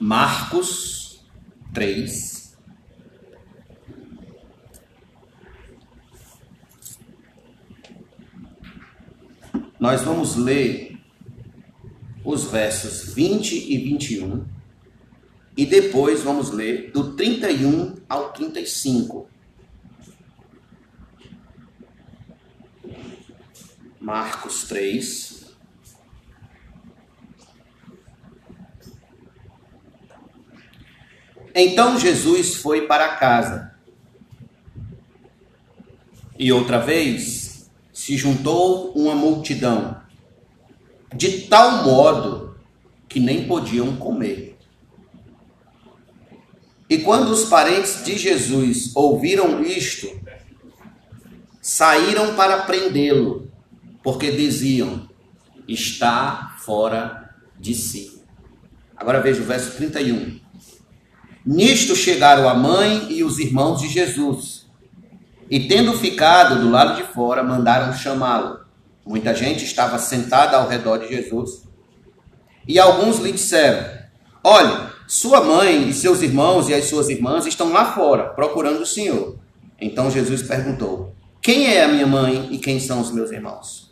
Marcos 3. Nós vamos ler os versos 20 e 21 e depois vamos ler do 31 ao 35. Marcos 3. Então Jesus foi para casa. E outra vez se juntou uma multidão, de tal modo que nem podiam comer. E quando os parentes de Jesus ouviram isto, saíram para prendê-lo, porque diziam: está fora de si. Agora veja o verso 31. Nisto chegaram a mãe e os irmãos de Jesus, e tendo ficado do lado de fora, mandaram chamá-lo. Muita gente estava sentada ao redor de Jesus. E alguns lhe disseram: Olhe, sua mãe e seus irmãos e as suas irmãs estão lá fora, procurando o Senhor. Então Jesus perguntou: Quem é a minha mãe e quem são os meus irmãos?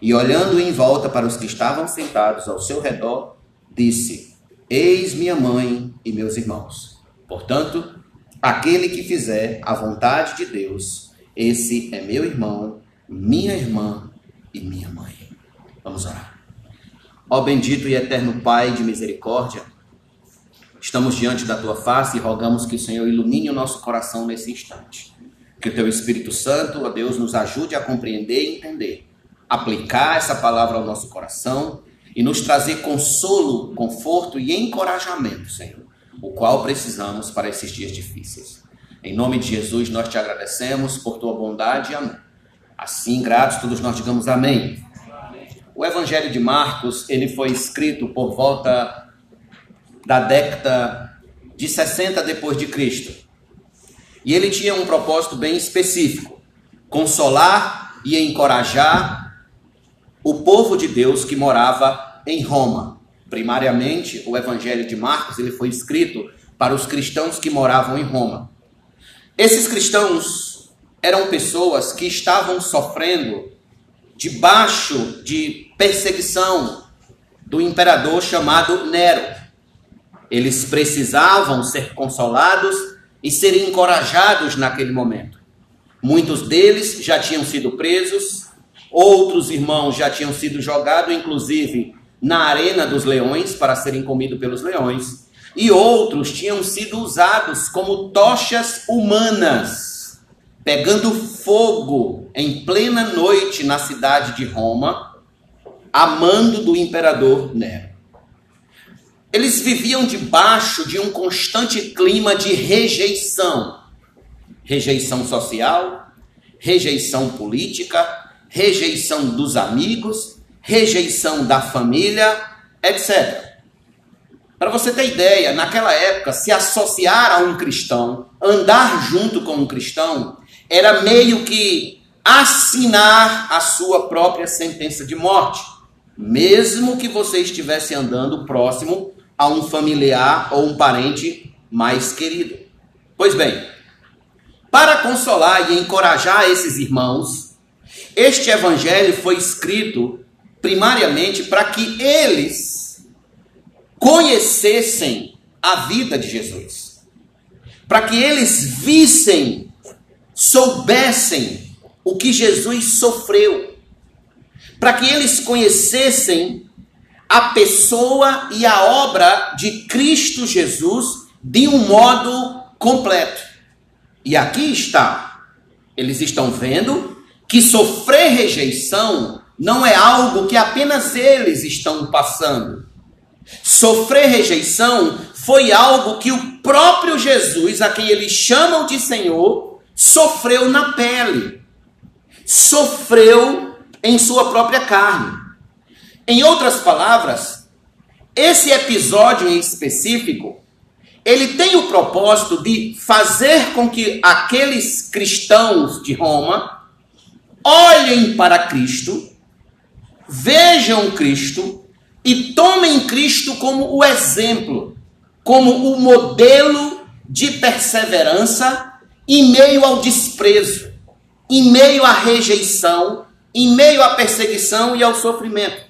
E olhando em volta para os que estavam sentados ao seu redor, disse: Eis minha mãe e meus irmãos. Portanto, aquele que fizer a vontade de Deus, esse é meu irmão, minha irmã e minha mãe. Vamos orar. Ó bendito e eterno Pai de misericórdia, estamos diante da tua face e rogamos que o Senhor ilumine o nosso coração nesse instante. Que o teu Espírito Santo, ó Deus, nos ajude a compreender e entender, aplicar essa palavra ao nosso coração e nos trazer consolo, conforto e encorajamento, Senhor, o qual precisamos para esses dias difíceis. Em nome de Jesus, nós te agradecemos por tua bondade e. Assim, gratos, todos nós digamos amém. O Evangelho de Marcos, ele foi escrito por volta da década de 60 depois de Cristo. E ele tinha um propósito bem específico: consolar e encorajar o povo de Deus que morava em Roma. Primariamente, o Evangelho de Marcos, ele foi escrito para os cristãos que moravam em Roma. Esses cristãos eram pessoas que estavam sofrendo debaixo de perseguição do imperador chamado Nero. Eles precisavam ser consolados e ser encorajados naquele momento. Muitos deles já tinham sido presos, outros irmãos já tinham sido jogados, inclusive na arena dos leões, para serem comidos pelos leões, e outros tinham sido usados como tochas humanas pegando fogo em plena noite na cidade de Roma, amando do imperador Nero. Eles viviam debaixo de um constante clima de rejeição. Rejeição social, rejeição política, rejeição dos amigos, rejeição da família, etc. Para você ter ideia, naquela época, se associar a um cristão, andar junto com um cristão, era meio que assinar a sua própria sentença de morte, mesmo que você estivesse andando próximo a um familiar ou um parente mais querido. Pois bem, para consolar e encorajar esses irmãos, este evangelho foi escrito primariamente para que eles conhecessem a vida de Jesus, para que eles vissem soubessem o que Jesus sofreu, para que eles conhecessem a pessoa e a obra de Cristo Jesus de um modo completo. E aqui está, eles estão vendo que sofrer rejeição não é algo que apenas eles estão passando. Sofrer rejeição foi algo que o próprio Jesus, a quem eles chamam de Senhor, sofreu na pele, sofreu em sua própria carne. Em outras palavras, esse episódio em específico, ele tem o propósito de fazer com que aqueles cristãos de Roma olhem para Cristo, vejam Cristo e tomem Cristo como o exemplo, como o modelo de perseverança em meio ao desprezo, em meio à rejeição, em meio à perseguição e ao sofrimento.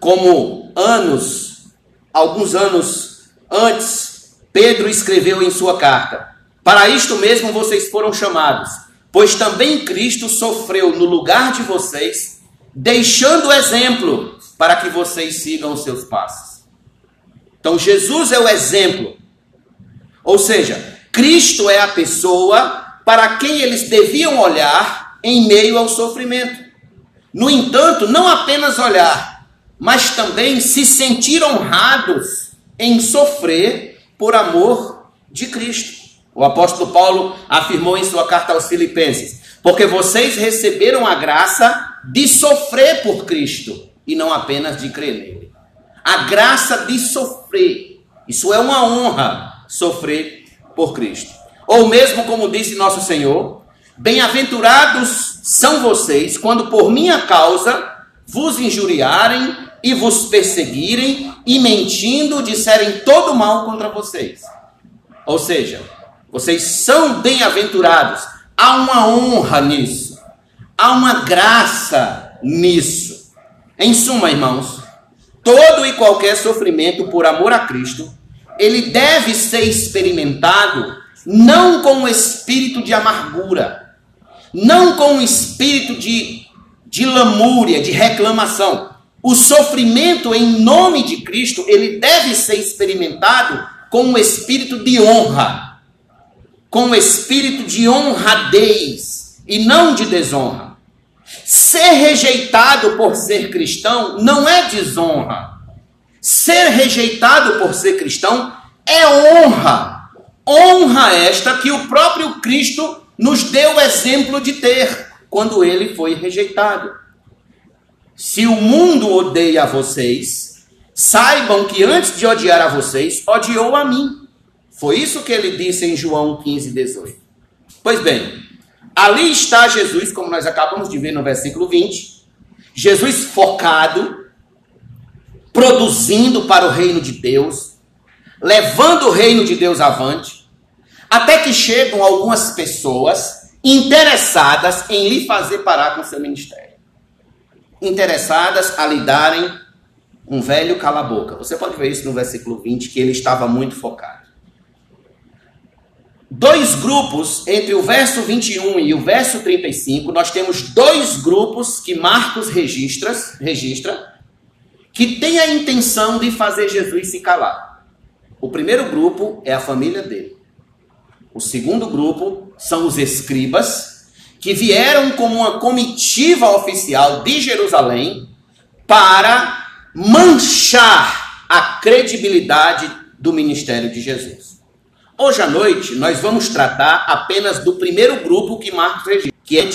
Como anos, alguns anos antes, Pedro escreveu em sua carta: Para isto mesmo vocês foram chamados, pois também Cristo sofreu no lugar de vocês, deixando exemplo para que vocês sigam os seus passos. Então Jesus é o exemplo. Ou seja, Cristo é a pessoa para quem eles deviam olhar em meio ao sofrimento. No entanto, não apenas olhar, mas também se sentir honrados em sofrer por amor de Cristo. O apóstolo Paulo afirmou em sua carta aos Filipenses: Porque vocês receberam a graça de sofrer por Cristo e não apenas de crer nele. A graça de sofrer. Isso é uma honra, sofrer por Cristo. Ou mesmo como disse nosso Senhor, bem-aventurados são vocês quando por minha causa vos injuriarem e vos perseguirem e mentindo disserem todo mal contra vocês. Ou seja, vocês são bem-aventurados. Há uma honra nisso. Há uma graça nisso. Em suma, irmãos, todo e qualquer sofrimento por amor a Cristo, ele deve ser experimentado não com o espírito de amargura, não com o espírito de, de lamúria, de reclamação. O sofrimento em nome de Cristo, ele deve ser experimentado com o espírito de honra, com o espírito de honradez e não de desonra. Ser rejeitado por ser cristão não é desonra. Ser rejeitado por ser cristão é honra. Honra esta que o próprio Cristo nos deu exemplo de ter quando ele foi rejeitado. Se o mundo odeia vocês, saibam que antes de odiar a vocês, odiou a mim. Foi isso que ele disse em João 15, 18. Pois bem, ali está Jesus, como nós acabamos de ver no versículo 20. Jesus focado, produzindo para o reino de Deus, levando o reino de Deus avante, até que chegam algumas pessoas interessadas em lhe fazer parar com seu ministério. Interessadas a lhe darem um velho cala-boca. Você pode ver isso no versículo 20, que ele estava muito focado. Dois grupos, entre o verso 21 e o verso 35, nós temos dois grupos que Marcos registra, registra que tem a intenção de fazer Jesus se calar. O primeiro grupo é a família dele. O segundo grupo são os escribas, que vieram como uma comitiva oficial de Jerusalém para manchar a credibilidade do ministério de Jesus. Hoje à noite nós vamos tratar apenas do primeiro grupo que Marcos registra, que é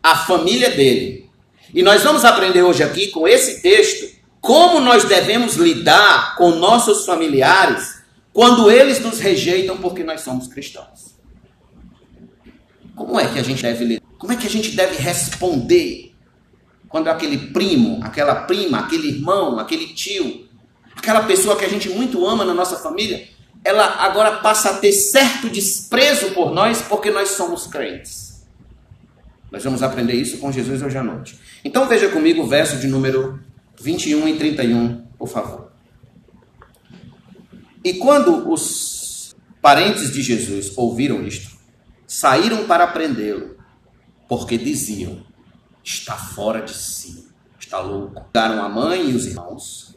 a família dele. E nós vamos aprender hoje aqui com esse texto como nós devemos lidar com nossos familiares quando eles nos rejeitam porque nós somos cristãos. Como é que a gente deve lidar? Como é que a gente deve responder quando aquele primo, aquela prima, aquele irmão, aquele tio, aquela pessoa que a gente muito ama na nossa família, ela agora passa a ter certo desprezo por nós porque nós somos crentes. Nós vamos aprender isso com Jesus hoje à noite. Então veja comigo o verso de número 21 e 31, por favor. E quando os parentes de Jesus ouviram isto, saíram para prendê-lo, porque diziam: está fora de si, está louco. Daram a mãe e os irmãos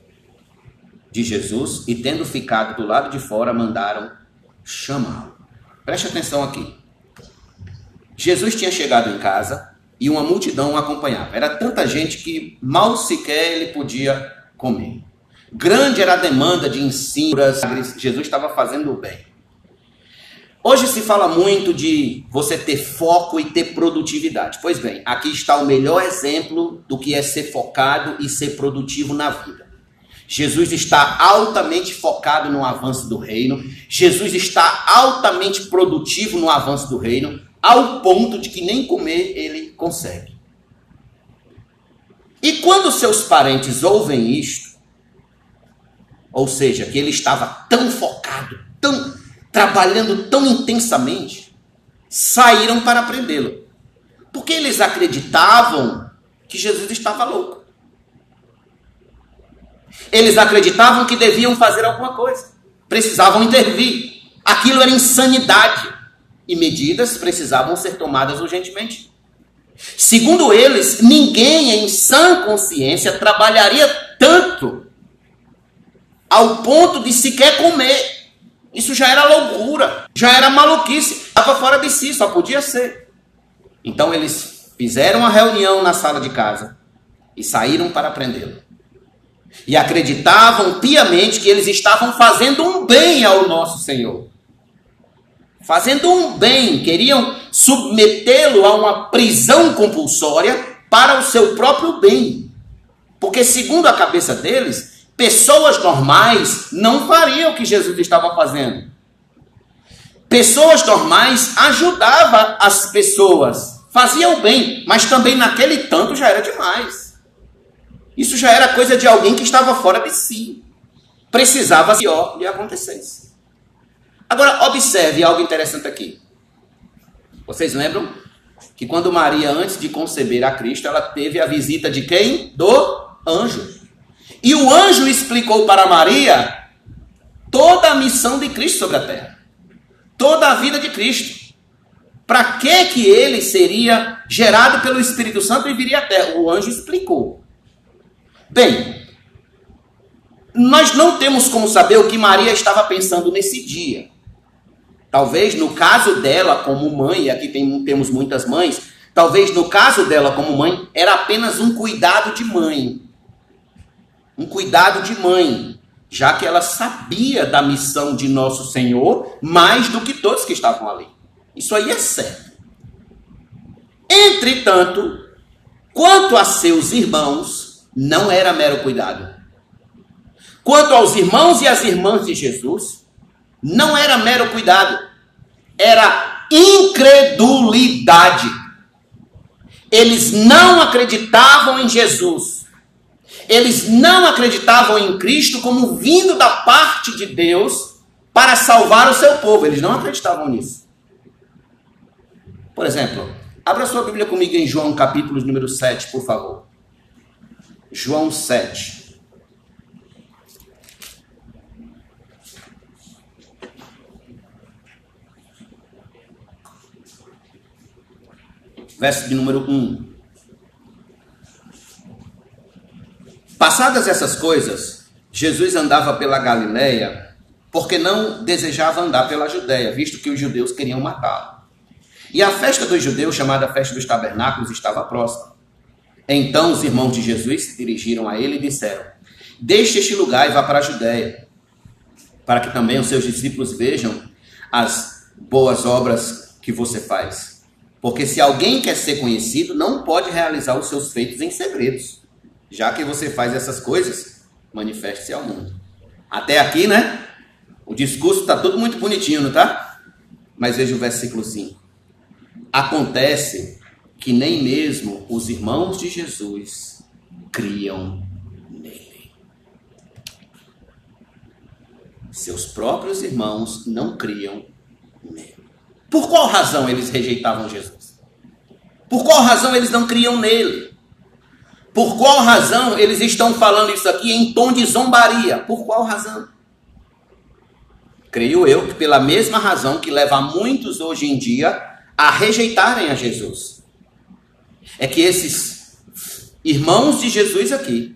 de Jesus e, tendo ficado do lado de fora, mandaram chamá-lo. Preste atenção aqui. Jesus tinha chegado em casa e uma multidão o acompanhava. Era tanta gente que mal sequer ele podia comer. Grande era a demanda de ensino, Jesus estava fazendo o bem. Hoje se fala muito de você ter foco e ter produtividade. Pois bem, aqui está o melhor exemplo do que é ser focado e ser produtivo na vida. Jesus está altamente focado no avanço do reino. Jesus está altamente produtivo no avanço do reino, ao ponto de que nem comer ele consegue. E quando seus parentes ouvem isto, ou seja, que ele estava tão focado, tão trabalhando tão intensamente, saíram para prendê-lo. Porque eles acreditavam que Jesus estava louco. Eles acreditavam que deviam fazer alguma coisa, precisavam intervir. Aquilo era insanidade e medidas precisavam ser tomadas urgentemente. Segundo eles, ninguém em sã consciência trabalharia tanto ao ponto de sequer comer. Isso já era loucura, já era maluquice, estava fora de si, só podia ser. Então eles fizeram a reunião na sala de casa e saíram para prendê-lo. E acreditavam piamente que eles estavam fazendo um bem ao nosso Senhor. Fazendo um bem, queriam submetê-lo a uma prisão compulsória para o seu próprio bem. Porque, segundo a cabeça deles, pessoas normais não fariam o que Jesus estava fazendo. Pessoas normais ajudavam as pessoas, faziam o bem, mas também naquele tanto já era demais. Isso já era coisa de alguém que estava fora de si. Precisava pior lhe acontecesse. Agora, observe algo interessante aqui. Vocês lembram que quando Maria, antes de conceber a Cristo, ela teve a visita de quem? Do anjo. E o anjo explicou para Maria toda a missão de Cristo sobre a terra. Toda a vida de Cristo. Para que que ele seria gerado pelo Espírito Santo e viria à terra? O anjo explicou. Bem, nós não temos como saber o que Maria estava pensando nesse dia. Talvez no caso dela como mãe, e aqui tem, temos muitas mães, talvez no caso dela como mãe, era apenas um cuidado de mãe. Um cuidado de mãe, já que ela sabia da missão de nosso Senhor mais do que todos que estavam ali. Isso aí é certo. Entretanto, quanto a seus irmãos, não era mero cuidado. Quanto aos irmãos e às irmãs de Jesus, não era mero cuidado, era incredulidade. Eles não acreditavam em Jesus. Eles não acreditavam em Cristo como vindo da parte de Deus para salvar o seu povo. Eles não acreditavam nisso. Por exemplo, abra sua Bíblia comigo em João capítulo número 7, por favor. João 7. Verso de número 1. Passadas essas coisas, Jesus andava pela Galileia, porque não desejava andar pela Judéia, visto que os judeus queriam matá-lo. E a festa dos judeus, chamada Festa dos Tabernáculos, estava próxima. Então os irmãos de Jesus se dirigiram a ele e disseram: Deixe este lugar e vá para a Judéia, para que também os seus discípulos vejam as boas obras que você faz. Porque se alguém quer ser conhecido, não pode realizar os seus feitos em segredos. Já que você faz essas coisas, manifeste-se ao mundo. Até aqui, né? O discurso está tudo muito bonitinho, não tá? Mas veja o versículo 5. Acontece que nem mesmo os irmãos de Jesus criam nele. Seus próprios irmãos não criam nele. Por qual razão eles rejeitavam Jesus? Por qual razão eles não criam nele? Por qual razão eles estão falando isso aqui em tom de zombaria? Por qual razão? Creio eu que pela mesma razão que leva muitos hoje em dia a rejeitarem a Jesus é que esses irmãos de Jesus aqui,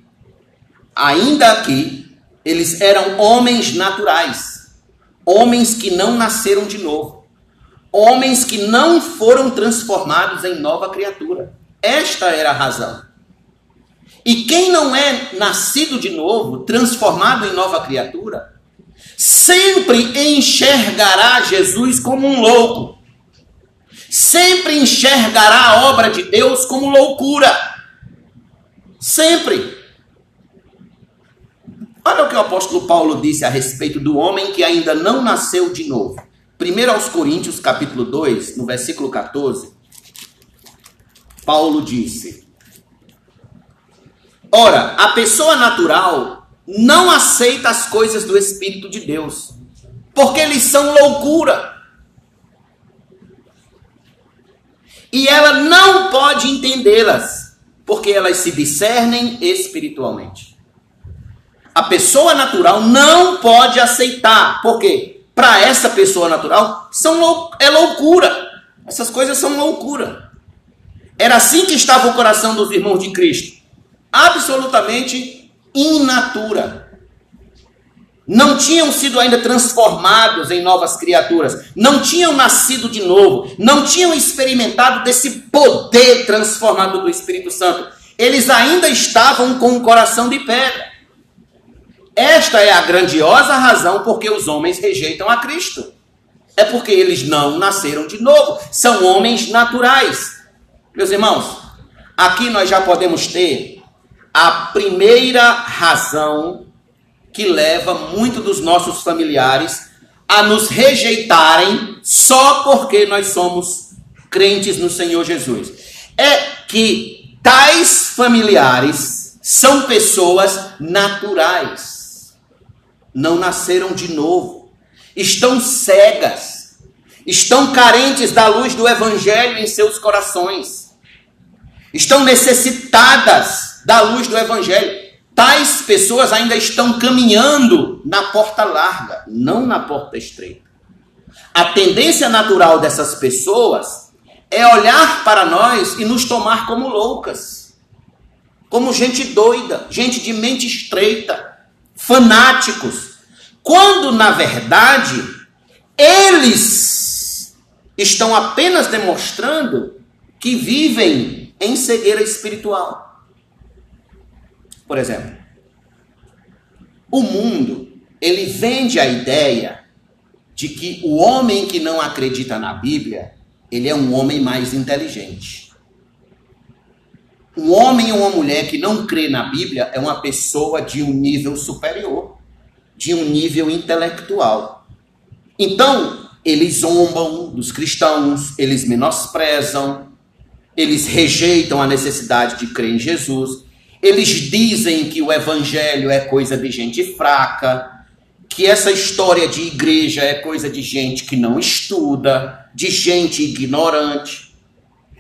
ainda aqui, eles eram homens naturais, homens que não nasceram de novo, homens que não foram transformados em nova criatura. Esta era a razão. E quem não é nascido de novo, transformado em nova criatura, sempre enxergará Jesus como um louco sempre enxergará a obra de Deus como loucura. Sempre. Olha o que o apóstolo Paulo disse a respeito do homem que ainda não nasceu de novo. 1 aos Coríntios, capítulo 2, no versículo 14, Paulo disse: Ora, a pessoa natural não aceita as coisas do Espírito de Deus, porque eles são loucura. E ela não pode entendê-las, porque elas se discernem espiritualmente. A pessoa natural não pode aceitar, porque para essa pessoa natural são é loucura. Essas coisas são loucura. Era assim que estava o coração dos irmãos de Cristo. Absolutamente in natura não tinham sido ainda transformados em novas criaturas, não tinham nascido de novo, não tinham experimentado desse poder transformador do Espírito Santo. Eles ainda estavam com o coração de pedra. Esta é a grandiosa razão porque os homens rejeitam a Cristo. É porque eles não nasceram de novo, são homens naturais. Meus irmãos, aqui nós já podemos ter a primeira razão que leva muito dos nossos familiares a nos rejeitarem só porque nós somos crentes no Senhor Jesus. É que tais familiares são pessoas naturais, não nasceram de novo, estão cegas, estão carentes da luz do Evangelho em seus corações, estão necessitadas da luz do Evangelho. Tais pessoas ainda estão caminhando na porta larga, não na porta estreita. A tendência natural dessas pessoas é olhar para nós e nos tomar como loucas, como gente doida, gente de mente estreita, fanáticos, quando na verdade eles estão apenas demonstrando que vivem em cegueira espiritual. Por exemplo, o mundo, ele vende a ideia de que o homem que não acredita na Bíblia, ele é um homem mais inteligente. Um homem ou uma mulher que não crê na Bíblia é uma pessoa de um nível superior, de um nível intelectual. Então, eles zombam dos cristãos, eles menosprezam, eles rejeitam a necessidade de crer em Jesus, eles dizem que o evangelho é coisa de gente fraca, que essa história de igreja é coisa de gente que não estuda, de gente ignorante.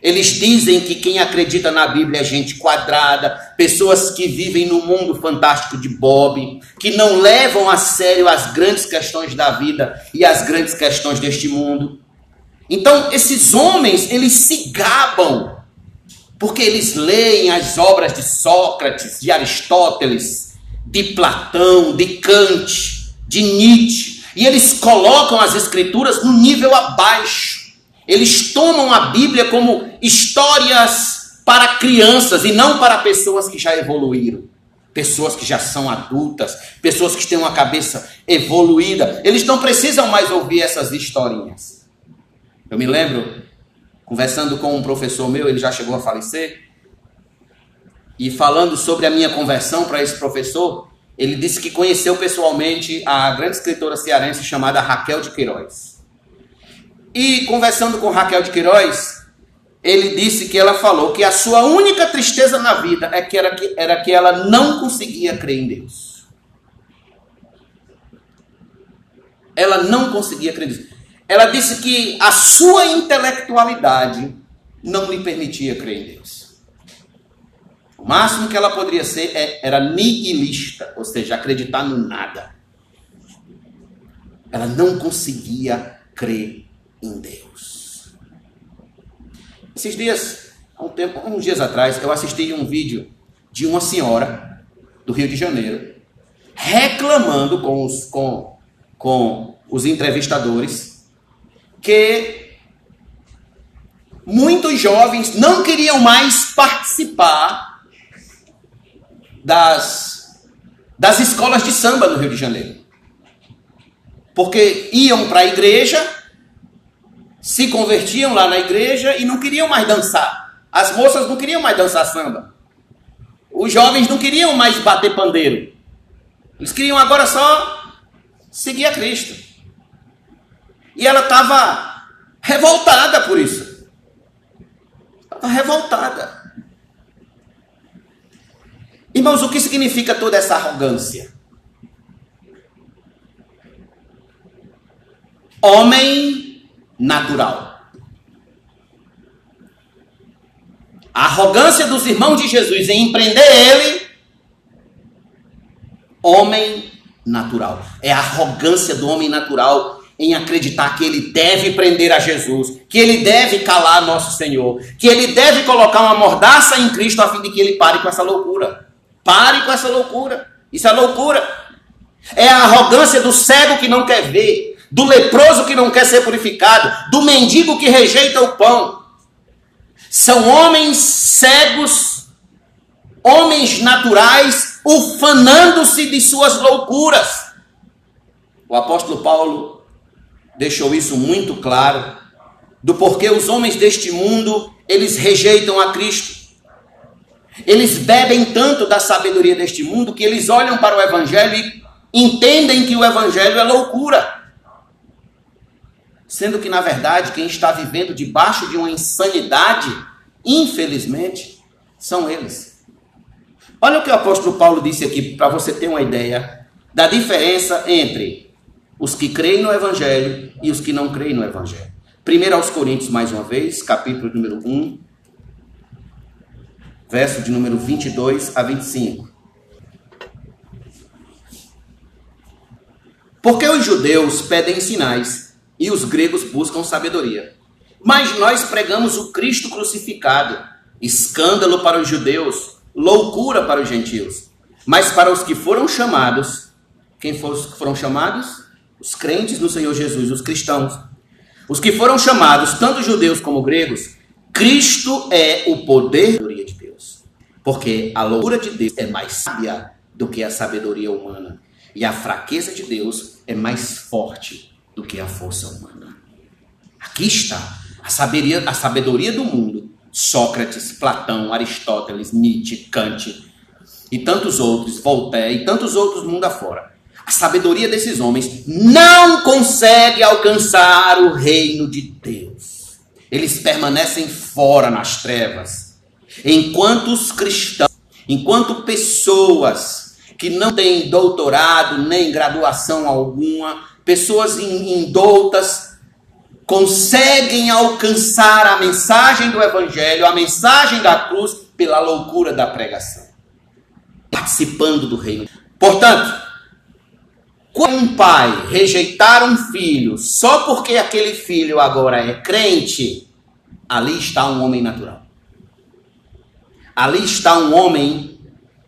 Eles dizem que quem acredita na Bíblia é gente quadrada, pessoas que vivem no mundo fantástico de Bob, que não levam a sério as grandes questões da vida e as grandes questões deste mundo. Então, esses homens, eles se gabam porque eles leem as obras de Sócrates, de Aristóteles, de Platão, de Kant, de Nietzsche, e eles colocam as escrituras no nível abaixo. Eles tomam a Bíblia como histórias para crianças e não para pessoas que já evoluíram. Pessoas que já são adultas, pessoas que têm uma cabeça evoluída. Eles não precisam mais ouvir essas historinhas. Eu me lembro conversando com um professor meu, ele já chegou a falecer, e falando sobre a minha conversão para esse professor, ele disse que conheceu pessoalmente a grande escritora cearense chamada Raquel de Queiroz. E conversando com Raquel de Queiroz, ele disse que ela falou que a sua única tristeza na vida é que era, que, era que ela não conseguia crer em Deus. Ela não conseguia crer em Deus. Ela disse que a sua intelectualidade não lhe permitia crer em Deus. O máximo que ela poderia ser é, era nihilista, ou seja, acreditar no nada. Ela não conseguia crer em Deus. Esses dias, há um tempo, uns dias atrás, eu assisti um vídeo de uma senhora do Rio de Janeiro reclamando com os, com, com os entrevistadores que muitos jovens não queriam mais participar das, das escolas de samba no Rio de Janeiro. Porque iam para a igreja, se convertiam lá na igreja e não queriam mais dançar. As moças não queriam mais dançar samba. Os jovens não queriam mais bater pandeiro. Eles queriam agora só seguir a Cristo. E ela estava revoltada por isso. Estava revoltada. Irmãos, o que significa toda essa arrogância? Homem natural. A arrogância dos irmãos de Jesus em empreender ele, homem natural. É a arrogância do homem natural em acreditar que ele deve prender a Jesus, que ele deve calar nosso Senhor, que ele deve colocar uma mordaça em Cristo a fim de que ele pare com essa loucura. Pare com essa loucura. Isso é loucura. É a arrogância do cego que não quer ver, do leproso que não quer ser purificado, do mendigo que rejeita o pão. São homens cegos, homens naturais, ufanando-se de suas loucuras. O apóstolo Paulo deixou isso muito claro do porquê os homens deste mundo eles rejeitam a Cristo. Eles bebem tanto da sabedoria deste mundo que eles olham para o evangelho e entendem que o evangelho é loucura. Sendo que, na verdade, quem está vivendo debaixo de uma insanidade, infelizmente, são eles. Olha o que o apóstolo Paulo disse aqui, para você ter uma ideia da diferença entre os que creem no Evangelho e os que não creem no Evangelho. Primeiro aos Coríntios, mais uma vez, capítulo número 1, verso de número 22 a 25. Porque os judeus pedem sinais e os gregos buscam sabedoria. Mas nós pregamos o Cristo crucificado, escândalo para os judeus, loucura para os gentios. Mas para os que foram chamados, quem foram chamados? Os crentes no Senhor Jesus, os cristãos. Os que foram chamados, tanto judeus como gregos, Cristo é o poder de Deus. Porque a loucura de Deus é mais sábia do que a sabedoria humana. E a fraqueza de Deus é mais forte do que a força humana. Aqui está a sabedoria, a sabedoria do mundo. Sócrates, Platão, Aristóteles, Nietzsche, Kant e tantos outros, Voltaire e tantos outros mundo afora. A sabedoria desses homens não consegue alcançar o reino de Deus. Eles permanecem fora nas trevas. Enquanto os cristãos, enquanto pessoas que não têm doutorado nem graduação alguma, pessoas indoutas, conseguem alcançar a mensagem do Evangelho, a mensagem da cruz, pela loucura da pregação, participando do reino. Portanto, quando um pai rejeitar um filho só porque aquele filho agora é crente, ali está um homem natural. Ali está um homem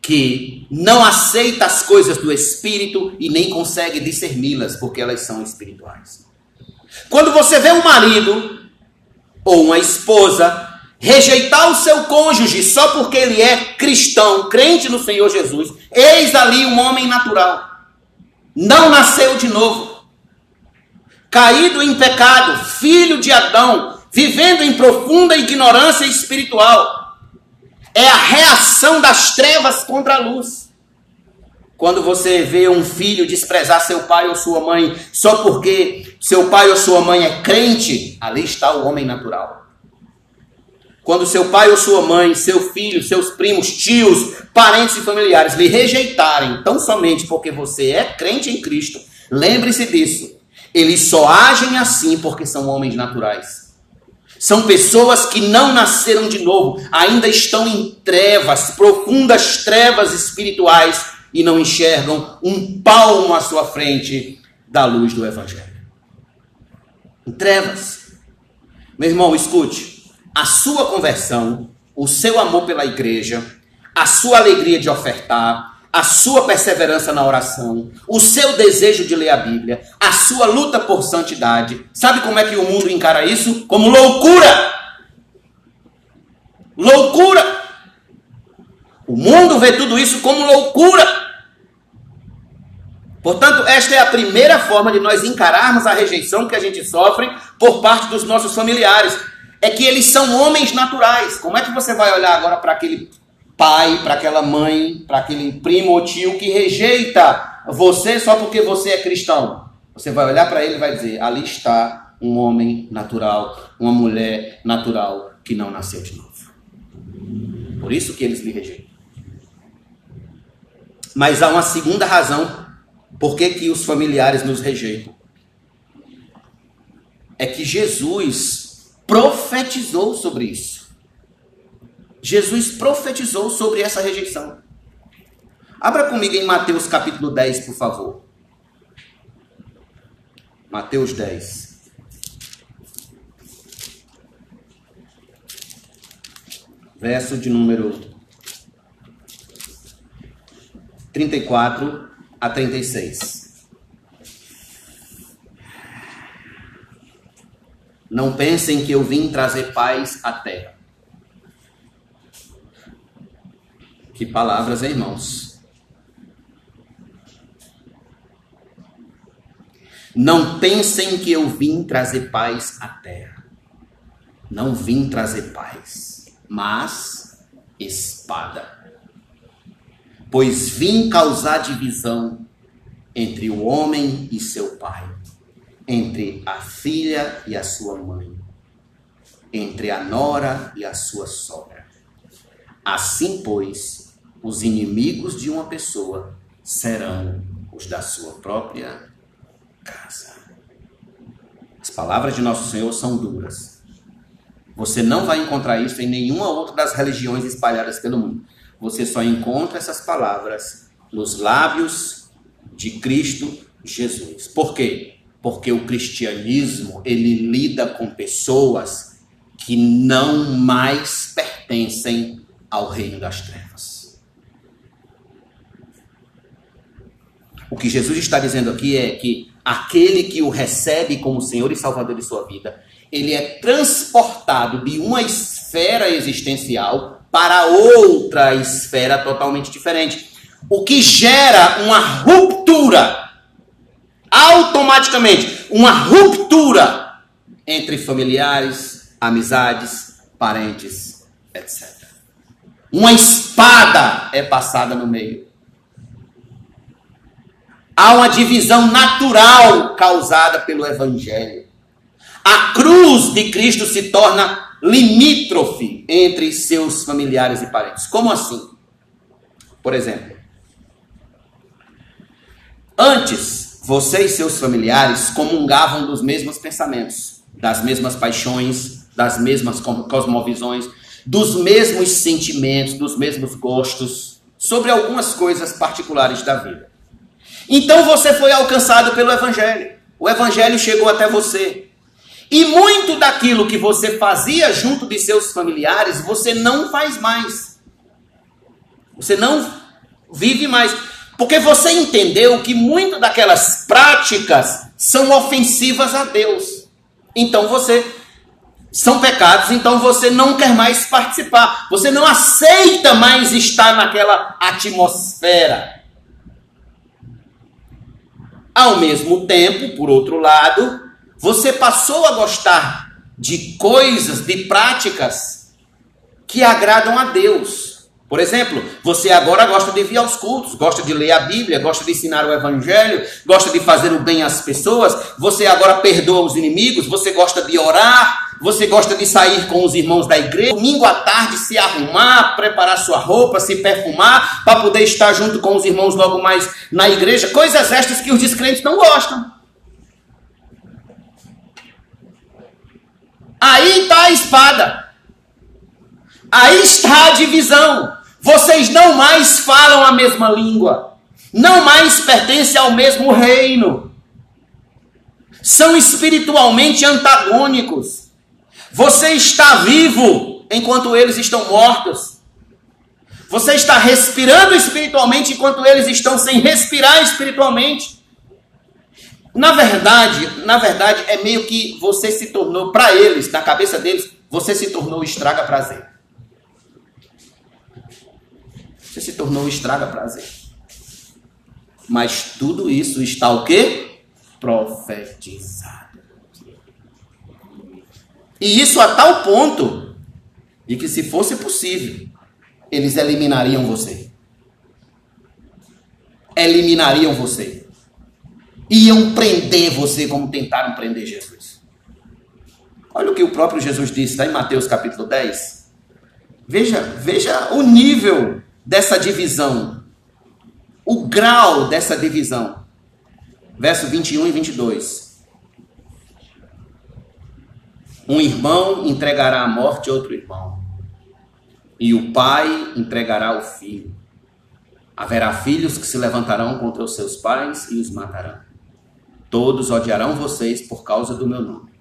que não aceita as coisas do espírito e nem consegue discerni-las, porque elas são espirituais. Quando você vê um marido ou uma esposa rejeitar o seu cônjuge só porque ele é cristão, crente no Senhor Jesus, eis ali um homem natural. Não nasceu de novo. Caído em pecado, filho de Adão, vivendo em profunda ignorância espiritual. É a reação das trevas contra a luz. Quando você vê um filho desprezar seu pai ou sua mãe só porque seu pai ou sua mãe é crente, ali está o homem natural. Quando seu pai ou sua mãe, seu filho, seus primos, tios, parentes e familiares lhe rejeitarem tão somente porque você é crente em Cristo, lembre-se disso. Eles só agem assim porque são homens naturais. São pessoas que não nasceram de novo, ainda estão em trevas, profundas trevas espirituais e não enxergam um palmo à sua frente da luz do Evangelho. Em trevas. Meu irmão, escute. A sua conversão, o seu amor pela igreja, a sua alegria de ofertar, a sua perseverança na oração, o seu desejo de ler a Bíblia, a sua luta por santidade. Sabe como é que o mundo encara isso? Como loucura! Loucura! O mundo vê tudo isso como loucura. Portanto, esta é a primeira forma de nós encararmos a rejeição que a gente sofre por parte dos nossos familiares. É que eles são homens naturais. Como é que você vai olhar agora para aquele pai, para aquela mãe, para aquele primo ou tio que rejeita você só porque você é cristão? Você vai olhar para ele e vai dizer: ali está um homem natural, uma mulher natural que não nasceu de novo. Por isso que eles lhe rejeitam. Mas há uma segunda razão por que, que os familiares nos rejeitam? é que Jesus profetizou sobre isso. Jesus profetizou sobre essa rejeição. Abra comigo em Mateus capítulo 10, por favor. Mateus 10. Verso de número 34 a 36. Não pensem que eu vim trazer paz à terra. Que palavras, irmãos. Não pensem que eu vim trazer paz à terra. Não vim trazer paz, mas espada. Pois vim causar divisão entre o homem e seu pai, entre a filha e a sua mãe, entre a nora e a sua sogra. Assim, pois, os inimigos de uma pessoa serão os da sua própria casa. As palavras de nosso Senhor são duras. Você não vai encontrar isso em nenhuma outra das religiões espalhadas pelo mundo. Você só encontra essas palavras nos lábios de Cristo Jesus. Por quê? Porque o cristianismo, ele lida com pessoas que não mais pertencem ao reino das trevas. O que Jesus está dizendo aqui é que aquele que o recebe como Senhor e Salvador de sua vida, ele é transportado de uma esfera existencial para outra esfera totalmente diferente. O que gera uma ruptura, automaticamente, uma ruptura entre familiares, amizades, parentes, etc. Uma espada é passada no meio. Há uma divisão natural causada pelo Evangelho. A cruz de Cristo se torna limítrofe entre seus familiares e parentes. Como assim? Por exemplo, antes você e seus familiares comungavam dos mesmos pensamentos, das mesmas paixões, das mesmas cosmovisões, dos mesmos sentimentos, dos mesmos gostos sobre algumas coisas particulares da vida. Então você foi alcançado pelo Evangelho. O Evangelho chegou até você. E muito daquilo que você fazia junto de seus familiares, você não faz mais. Você não vive mais. Porque você entendeu que muito daquelas práticas são ofensivas a Deus. Então você. São pecados, então você não quer mais participar. Você não aceita mais estar naquela atmosfera. Ao mesmo tempo, por outro lado, você passou a gostar de coisas, de práticas que agradam a Deus. Por exemplo, você agora gosta de vir aos cultos, gosta de ler a Bíblia, gosta de ensinar o Evangelho, gosta de fazer o bem às pessoas, você agora perdoa os inimigos, você gosta de orar, você gosta de sair com os irmãos da igreja, domingo à tarde se arrumar, preparar sua roupa, se perfumar, para poder estar junto com os irmãos logo mais na igreja. Coisas estas que os descrentes não gostam. Aí está a espada. Aí está a divisão. Vocês não mais falam a mesma língua. Não mais pertencem ao mesmo reino. São espiritualmente antagônicos. Você está vivo enquanto eles estão mortos. Você está respirando espiritualmente enquanto eles estão sem respirar espiritualmente. Na verdade, na verdade é meio que você se tornou para eles, na cabeça deles, você se tornou estraga prazer. Você se tornou estraga prazer. Mas tudo isso está o quê? Profetizado. E isso a tal ponto de que, se fosse possível, eles eliminariam você. Eliminariam você. Iam prender você como tentaram prender Jesus. Olha o que o próprio Jesus disse, está em Mateus capítulo 10. Veja, veja o nível dessa divisão. O grau dessa divisão. Verso 21 e 22. Um irmão entregará à morte outro irmão, e o pai entregará o filho. Haverá filhos que se levantarão contra os seus pais e os matarão. Todos odiarão vocês por causa do meu nome.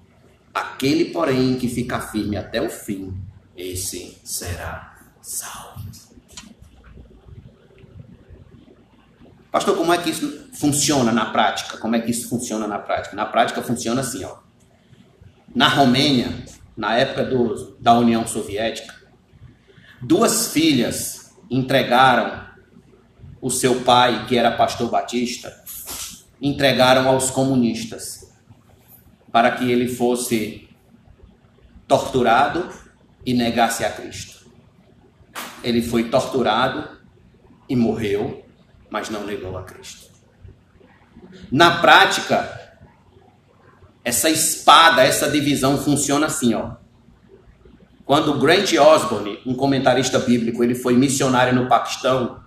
Aquele, porém, que ficar firme até o fim, esse será salvo. Pastor, como é que isso funciona na prática? Como é que isso funciona na prática? Na prática funciona assim, ó. Na Romênia, na época do, da União Soviética, duas filhas entregaram o seu pai, que era pastor batista, entregaram aos comunistas para que ele fosse torturado e negasse a Cristo. Ele foi torturado e morreu, mas não negou a Cristo. Na prática, essa espada, essa divisão funciona assim, ó. Quando Grant Osborne, um comentarista bíblico, ele foi missionário no Paquistão,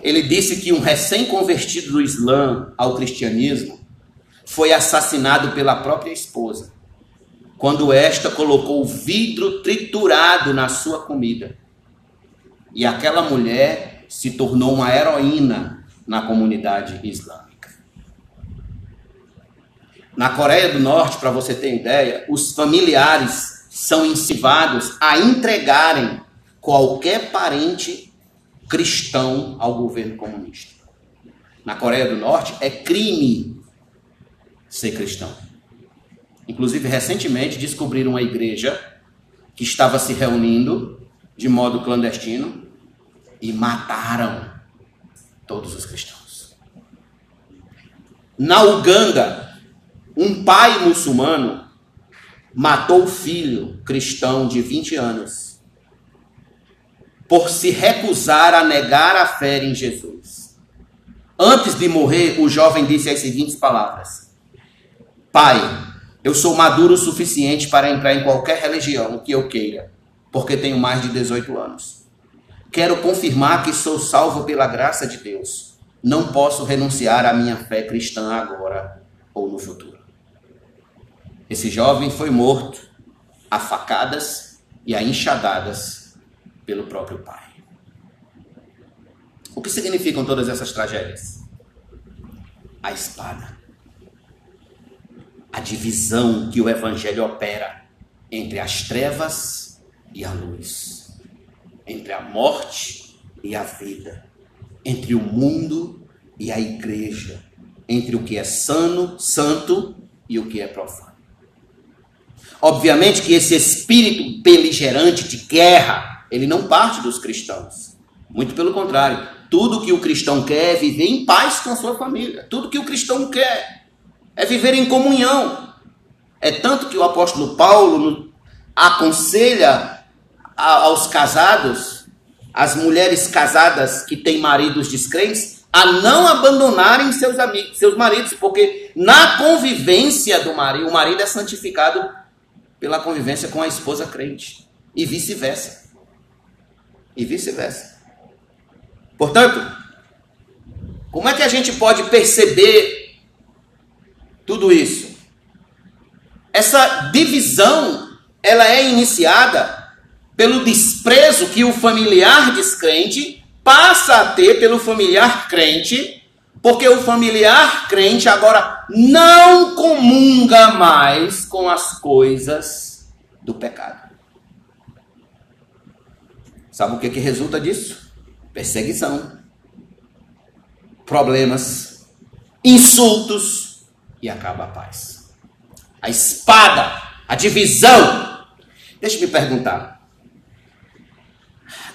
ele disse que um recém-convertido do Islã ao cristianismo foi assassinado pela própria esposa, quando esta colocou vidro triturado na sua comida. E aquela mulher se tornou uma heroína na comunidade islâmica. Na Coreia do Norte, para você ter ideia, os familiares são incentivados a entregarem qualquer parente cristão ao governo comunista. Na Coreia do Norte é crime ser cristão. Inclusive, recentemente descobriram uma igreja que estava se reunindo de modo clandestino e mataram todos os cristãos. Na Uganda, um pai muçulmano matou o filho cristão de 20 anos por se recusar a negar a fé em Jesus. Antes de morrer, o jovem disse as seguintes palavras: Pai, eu sou maduro o suficiente para entrar em qualquer religião que eu queira, porque tenho mais de 18 anos. Quero confirmar que sou salvo pela graça de Deus. Não posso renunciar à minha fé cristã agora ou no futuro. Esse jovem foi morto a facadas e a enxadadas pelo próprio Pai. O que significam todas essas tragédias? A espada. A divisão que o Evangelho opera entre as trevas e a luz, entre a morte e a vida, entre o mundo e a igreja, entre o que é sano, santo e o que é profano. Obviamente que esse espírito beligerante de guerra ele não parte dos cristãos. Muito pelo contrário. Tudo que o cristão quer é viver em paz com a sua família. Tudo que o cristão quer é viver em comunhão. É tanto que o apóstolo Paulo aconselha aos casados, as mulheres casadas que têm maridos descrentes, a não abandonarem seus amigos, seus maridos, porque na convivência do marido, o marido é santificado pela convivência com a esposa crente e vice-versa e vice-versa. Portanto, como é que a gente pode perceber tudo isso? Essa divisão, ela é iniciada pelo desprezo que o familiar descrente passa a ter pelo familiar crente, porque o familiar crente agora não comunga mais com as coisas do pecado. Sabe o que, que resulta disso? Perseguição, problemas, insultos e acaba a paz. A espada, a divisão. Deixa eu me perguntar.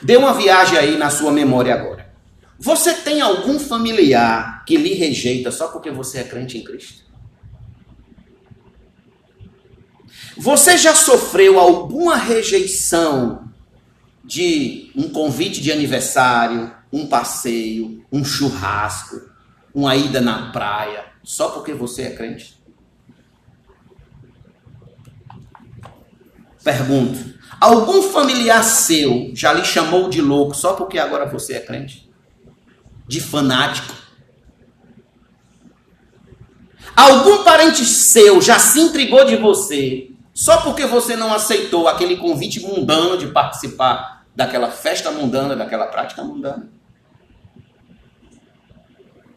Dê uma viagem aí na sua memória agora. Você tem algum familiar que lhe rejeita só porque você é crente em Cristo? Você já sofreu alguma rejeição de um convite de aniversário, um passeio, um churrasco, uma ida na praia, só porque você é crente? Pergunto: algum familiar seu já lhe chamou de louco só porque agora você é crente? De fanático? Algum parente seu já se intrigou de você Só porque você não aceitou aquele convite mundano de participar daquela festa mundana, daquela prática mundana.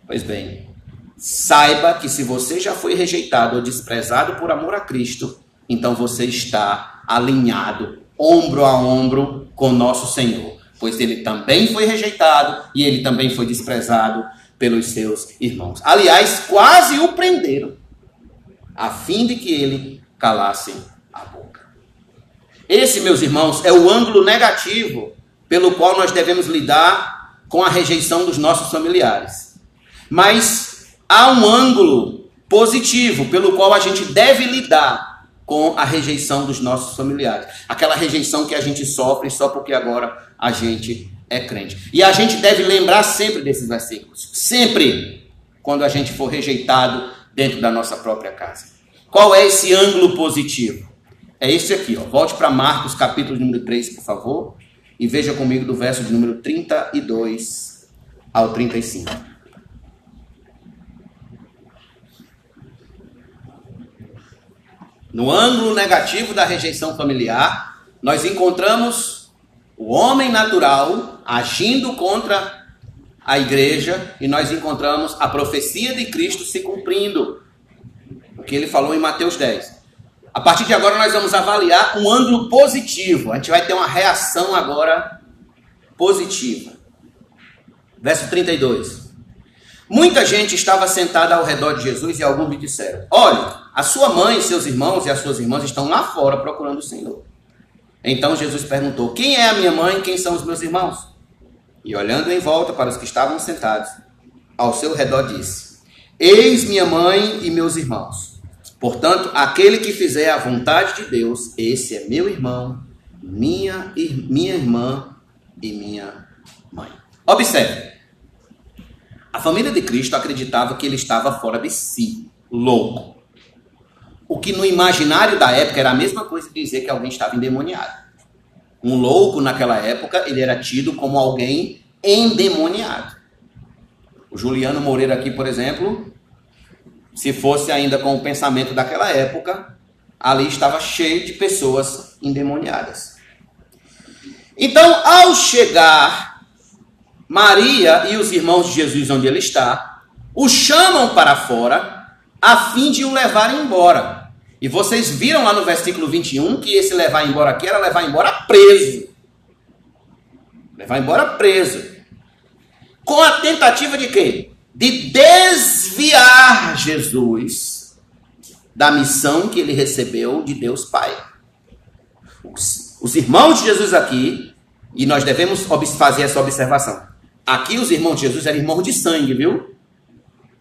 Pois bem, saiba que se você já foi rejeitado ou desprezado por amor a Cristo, então você está alinhado, ombro a ombro com nosso Senhor, pois ele também foi rejeitado e ele também foi desprezado pelos seus irmãos. Aliás, quase o prenderam, a fim de que ele calasse a boca. Esse, meus irmãos, é o ângulo negativo pelo qual nós devemos lidar com a rejeição dos nossos familiares. Mas há um ângulo positivo pelo qual a gente deve lidar com a rejeição dos nossos familiares. Aquela rejeição que a gente sofre só porque agora a gente é crente. E a gente deve lembrar sempre desses versículos. Sempre quando a gente for rejeitado dentro da nossa própria casa. Qual é esse ângulo positivo? É esse aqui, ó. Volte para Marcos, capítulo número 3, por favor, e veja comigo do verso de número 32 ao 35. No ângulo negativo da rejeição familiar, nós encontramos o homem natural agindo contra a igreja e nós encontramos a profecia de Cristo se cumprindo. O que ele falou em Mateus 10. A partir de agora nós vamos avaliar um ângulo positivo. A gente vai ter uma reação agora positiva. Verso 32. Muita gente estava sentada ao redor de Jesus e alguns lhe disseram: Olhe, a sua mãe, seus irmãos e as suas irmãs estão lá fora procurando o Senhor. Então Jesus perguntou: Quem é a minha mãe e quem são os meus irmãos? E olhando em volta para os que estavam sentados ao seu redor, disse: Eis minha mãe e meus irmãos. Portanto, aquele que fizer a vontade de Deus, esse é meu irmão, minha, minha irmã e minha mãe. Observe. A família de Cristo acreditava que ele estava fora de si, louco. O que no imaginário da época era a mesma coisa que dizer que alguém estava endemoniado. Um louco naquela época, ele era tido como alguém endemoniado. O Juliano Moreira aqui, por exemplo, se fosse ainda com o pensamento daquela época, ali estava cheio de pessoas endemoniadas. Então, ao chegar Maria e os irmãos de Jesus onde ele está, o chamam para fora a fim de o levar embora. E vocês viram lá no versículo 21 que esse levar embora aqui era levar embora preso. Levar embora preso. Com a tentativa de quê? De desviar Jesus da missão que ele recebeu de Deus Pai. Os, os irmãos de Jesus aqui, e nós devemos fazer essa observação. Aqui os irmãos de Jesus eram irmãos de sangue, viu?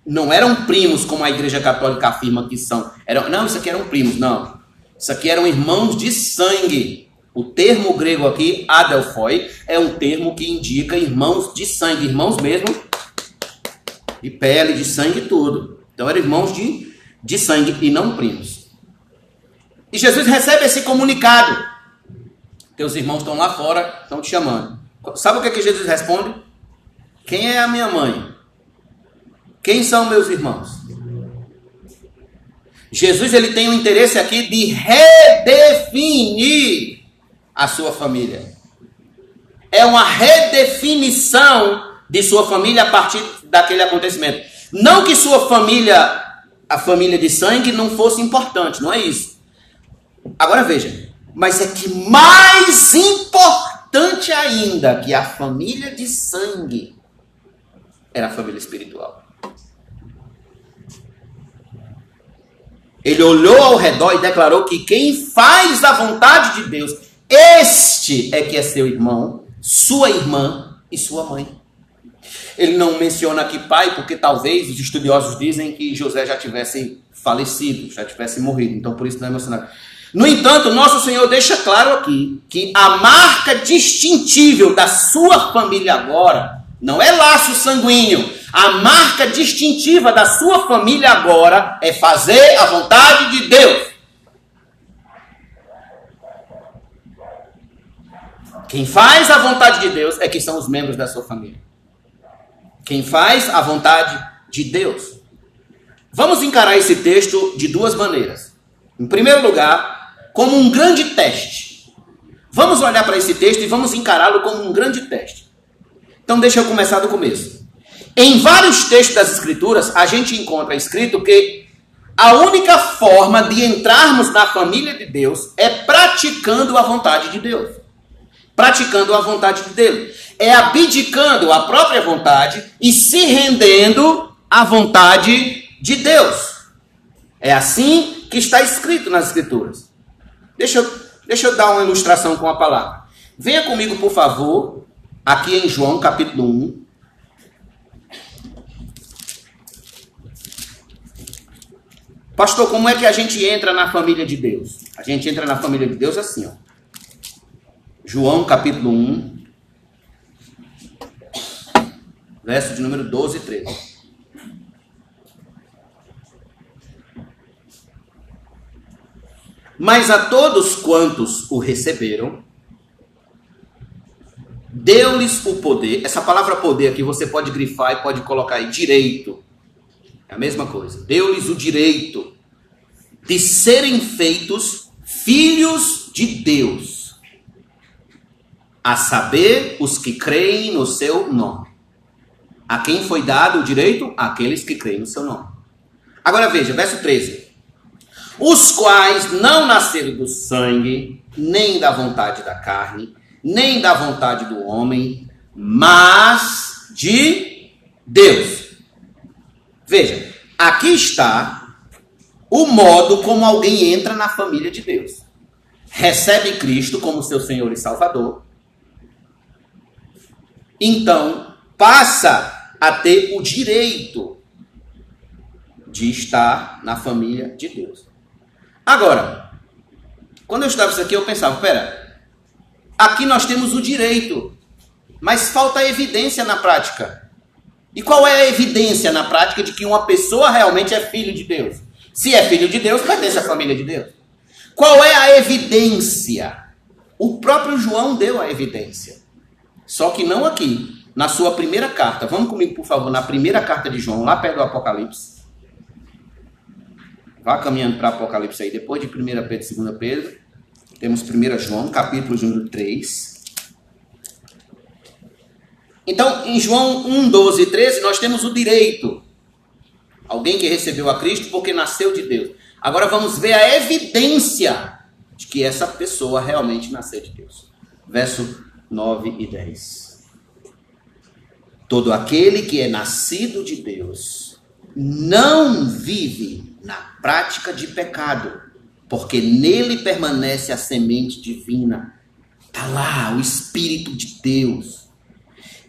não eram primos como a Igreja Católica afirma que são. Não, isso aqui eram primos, não. Isso aqui eram irmãos de sangue. O termo grego aqui, adelphoi, é um termo que indica irmãos de sangue, irmãos mesmo de pele, de sangue e tudo. Então eram irmãos de, de sangue e não primos. E Jesus recebe esse comunicado. Teus irmãos estão lá fora, estão te chamando. Sabe o que, é que Jesus responde? Quem é a minha mãe? Quem são meus irmãos? Jesus ele tem o interesse aqui de redefinir a sua família. É uma redefinição de sua família a partir daquele acontecimento. Não que sua família, a família de sangue, não fosse importante, não é isso. Agora veja, mas é que mais importante ainda que a família de sangue era a família espiritual. Ele olhou ao redor e declarou que quem faz a vontade de Deus, este é que é seu irmão, sua irmã e sua mãe. Ele não menciona aqui pai, porque talvez os estudiosos dizem que José já tivesse falecido, já tivesse morrido, então por isso não é mencionado. No entanto, nosso Senhor deixa claro aqui que a marca distintível da sua família agora não é laço sanguíneo, a marca distintiva da sua família agora é fazer a vontade de Deus. Quem faz a vontade de Deus é que são os membros da sua família. Quem faz a vontade de Deus. Vamos encarar esse texto de duas maneiras. Em primeiro lugar, como um grande teste. Vamos olhar para esse texto e vamos encará-lo como um grande teste. Então, deixa eu começar do começo. Em vários textos das Escrituras, a gente encontra escrito que a única forma de entrarmos na família de Deus é praticando a vontade de Deus. Praticando a vontade de Deus. É abdicando a própria vontade e se rendendo à vontade de Deus. É assim que está escrito nas Escrituras. Deixa eu, deixa eu dar uma ilustração com a palavra. Venha comigo, por favor, aqui em João capítulo 1. Pastor, como é que a gente entra na família de Deus? A gente entra na família de Deus assim, ó. João capítulo 1, verso de número 12 e 13. Mas a todos quantos o receberam, deu-lhes o poder. Essa palavra poder aqui você pode grifar e pode colocar aí direito. É a mesma coisa. Deu-lhes o direito de serem feitos filhos de Deus, a saber, os que creem no seu nome. A quem foi dado o direito? Aqueles que creem no seu nome. Agora veja, verso 13 os quais não nasceram do sangue, nem da vontade da carne, nem da vontade do homem, mas de Deus. Veja, aqui está o modo como alguém entra na família de Deus. Recebe Cristo como seu Senhor e Salvador. Então, passa a ter o direito de estar na família de Deus. Agora, quando eu estava isso aqui, eu pensava, pera, aqui nós temos o direito, mas falta evidência na prática. E qual é a evidência na prática de que uma pessoa realmente é filho de Deus? Se é filho de Deus, pertence à família de Deus. Qual é a evidência? O próprio João deu a evidência. Só que não aqui, na sua primeira carta. Vamos comigo, por favor, na primeira carta de João, lá perto do Apocalipse. Vá caminhando para Apocalipse aí, depois de 1 Pedro e 2 Pedro. Temos 1 João, capítulo número 3. Então, em João 1, 12 e 13, nós temos o direito. Alguém que recebeu a Cristo porque nasceu de Deus. Agora vamos ver a evidência de que essa pessoa realmente nasceu de Deus. Verso 9 e 10. Todo aquele que é nascido de Deus não vive na prática de pecado, porque nele permanece a semente divina. Está lá o Espírito de Deus.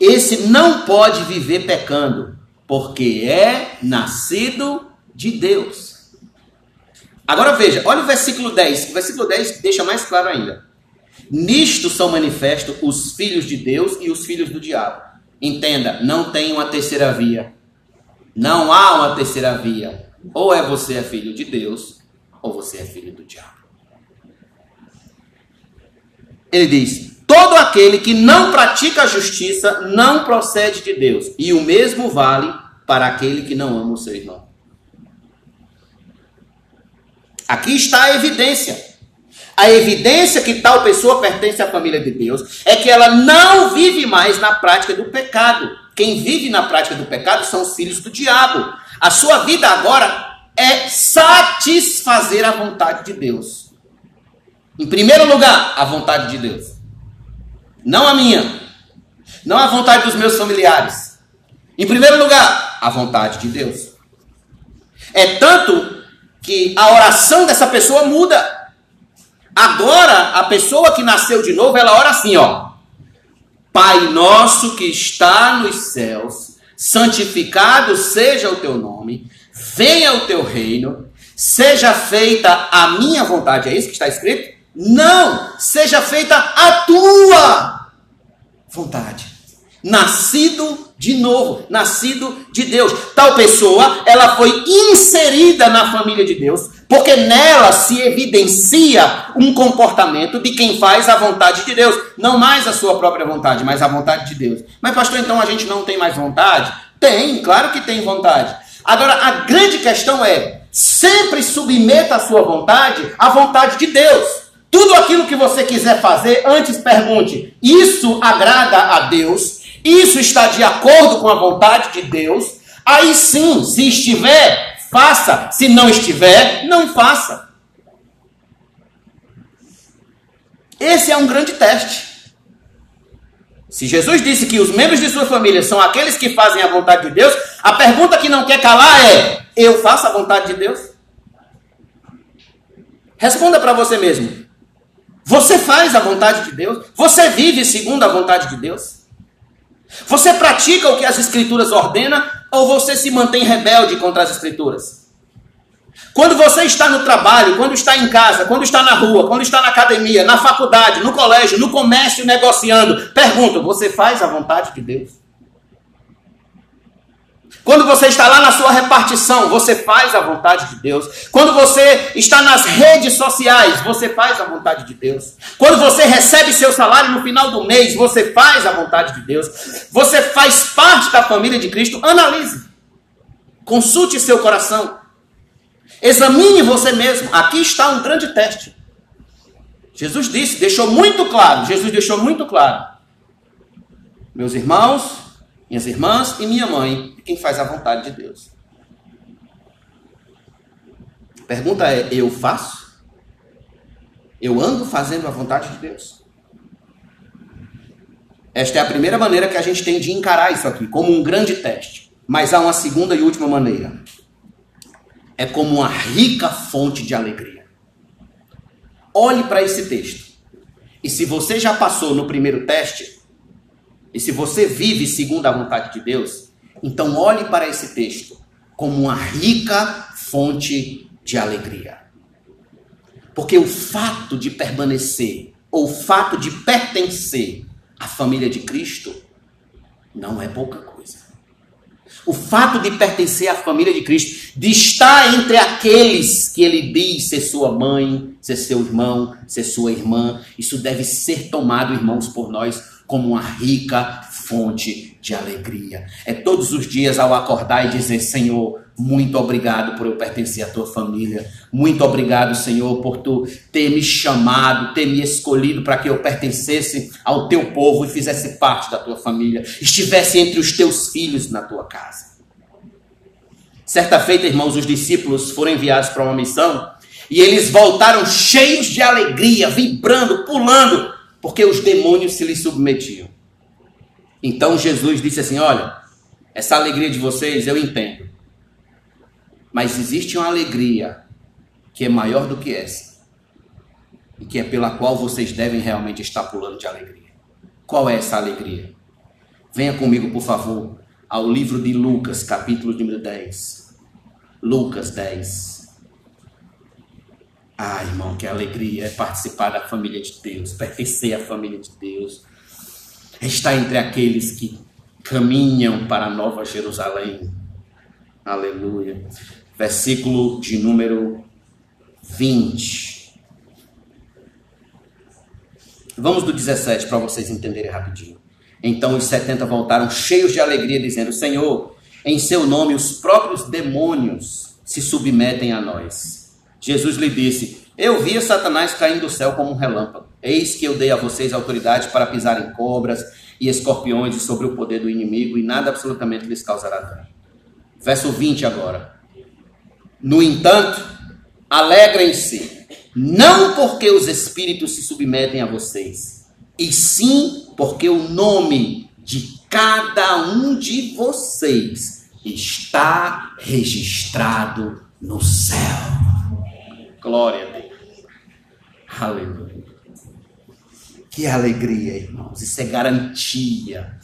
Esse não pode viver pecando, porque é nascido de Deus. Agora veja, olha o versículo 10. O versículo 10 deixa mais claro ainda. Nisto são manifestos os filhos de Deus e os filhos do diabo. Entenda, não tem uma terceira via. Não há uma terceira via. Ou é você é filho de Deus, ou você é filho do diabo. Ele diz: todo aquele que não pratica a justiça não procede de Deus, e o mesmo vale para aquele que não ama o seu irmão. Aqui está a evidência. A evidência que tal pessoa pertence à família de Deus é que ela não vive mais na prática do pecado. Quem vive na prática do pecado são os filhos do diabo. A sua vida agora é satisfazer a vontade de Deus. Em primeiro lugar, a vontade de Deus. Não a minha. Não a vontade dos meus familiares. Em primeiro lugar, a vontade de Deus. É tanto que a oração dessa pessoa muda. Agora, a pessoa que nasceu de novo, ela ora assim, ó. Pai nosso que está nos céus, santificado seja o teu nome, venha o teu reino, seja feita a minha vontade. É isso que está escrito? Não! Seja feita a tua vontade. Nascido de novo, nascido de Deus. Tal pessoa, ela foi inserida na família de Deus, porque nela se evidencia um comportamento de quem faz a vontade de Deus, não mais a sua própria vontade, mas a vontade de Deus. Mas pastor, então a gente não tem mais vontade? Tem, claro que tem vontade. Agora, a grande questão é: sempre submeta a sua vontade à vontade de Deus. Tudo aquilo que você quiser fazer, antes pergunte: isso agrada a Deus? Isso está de acordo com a vontade de Deus? Aí sim, se estiver, faça. Se não estiver, não faça. Esse é um grande teste. Se Jesus disse que os membros de sua família são aqueles que fazem a vontade de Deus, a pergunta que não quer calar é: eu faço a vontade de Deus? Responda para você mesmo. Você faz a vontade de Deus? Você vive segundo a vontade de Deus? Você pratica o que as Escrituras ordenam ou você se mantém rebelde contra as Escrituras? Quando você está no trabalho, quando está em casa, quando está na rua, quando está na academia, na faculdade, no colégio, no comércio, negociando, pergunto: você faz a vontade de Deus? Quando você está lá na sua repartição, você faz a vontade de Deus. Quando você está nas redes sociais, você faz a vontade de Deus. Quando você recebe seu salário no final do mês, você faz a vontade de Deus. Você faz parte da família de Cristo. Analise. Consulte seu coração. Examine você mesmo. Aqui está um grande teste. Jesus disse, deixou muito claro. Jesus deixou muito claro. Meus irmãos, minhas irmãs e minha mãe, quem faz a vontade de Deus. A pergunta é: eu faço? Eu ando fazendo a vontade de Deus? Esta é a primeira maneira que a gente tem de encarar isso aqui, como um grande teste. Mas há uma segunda e última maneira. É como uma rica fonte de alegria. Olhe para esse texto. E se você já passou no primeiro teste, e se você vive segundo a vontade de Deus, então olhe para esse texto como uma rica fonte de alegria. Porque o fato de permanecer, ou o fato de pertencer à família de Cristo, não é pouca coisa. O fato de pertencer à família de Cristo, de estar entre aqueles que ele diz ser sua mãe, ser seu irmão, ser sua irmã, isso deve ser tomado, irmãos, por nós como uma rica fonte de alegria. É todos os dias ao acordar e dizer: Senhor, muito obrigado por eu pertencer à tua família. Muito obrigado, Senhor, por tu ter me chamado, ter me escolhido para que eu pertencesse ao teu povo e fizesse parte da tua família, estivesse entre os teus filhos na tua casa. Certa feita, irmãos, os discípulos foram enviados para uma missão e eles voltaram cheios de alegria, vibrando, pulando, porque os demônios se lhes submetiam. Então Jesus disse assim: Olha, essa alegria de vocês eu entendo, mas existe uma alegria que é maior do que essa, e que é pela qual vocês devem realmente estar pulando de alegria. Qual é essa alegria? Venha comigo, por favor, ao livro de Lucas, capítulo número 10. Lucas 10. Ah, irmão, que alegria é participar da família de Deus, pertencer à família de Deus, estar entre aqueles que caminham para a Nova Jerusalém. Aleluia. Versículo de número 20. Vamos do 17 para vocês entenderem rapidinho. Então os 70 voltaram cheios de alegria, dizendo: Senhor, em seu nome os próprios demônios se submetem a nós. Jesus lhe disse: Eu via Satanás caindo do céu como um relâmpago. Eis que eu dei a vocês autoridade para pisar em cobras e escorpiões e sobre o poder do inimigo, e nada absolutamente lhes causará dano. Verso 20 agora. No entanto, alegrem-se, não porque os espíritos se submetem a vocês, e sim porque o nome de cada um de vocês está registrado no céu. Glória a Deus. Aleluia. Que alegria, irmãos. Isso é garantia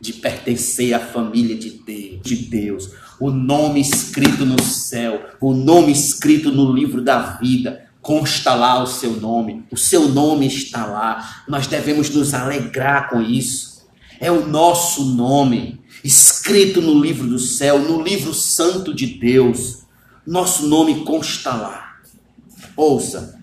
de pertencer à família de Deus, de Deus. O nome escrito no céu, o nome escrito no livro da vida, consta lá o seu nome. O seu nome está lá. Nós devemos nos alegrar com isso. É o nosso nome escrito no livro do céu, no livro santo de Deus. Nosso nome consta lá. Ouça,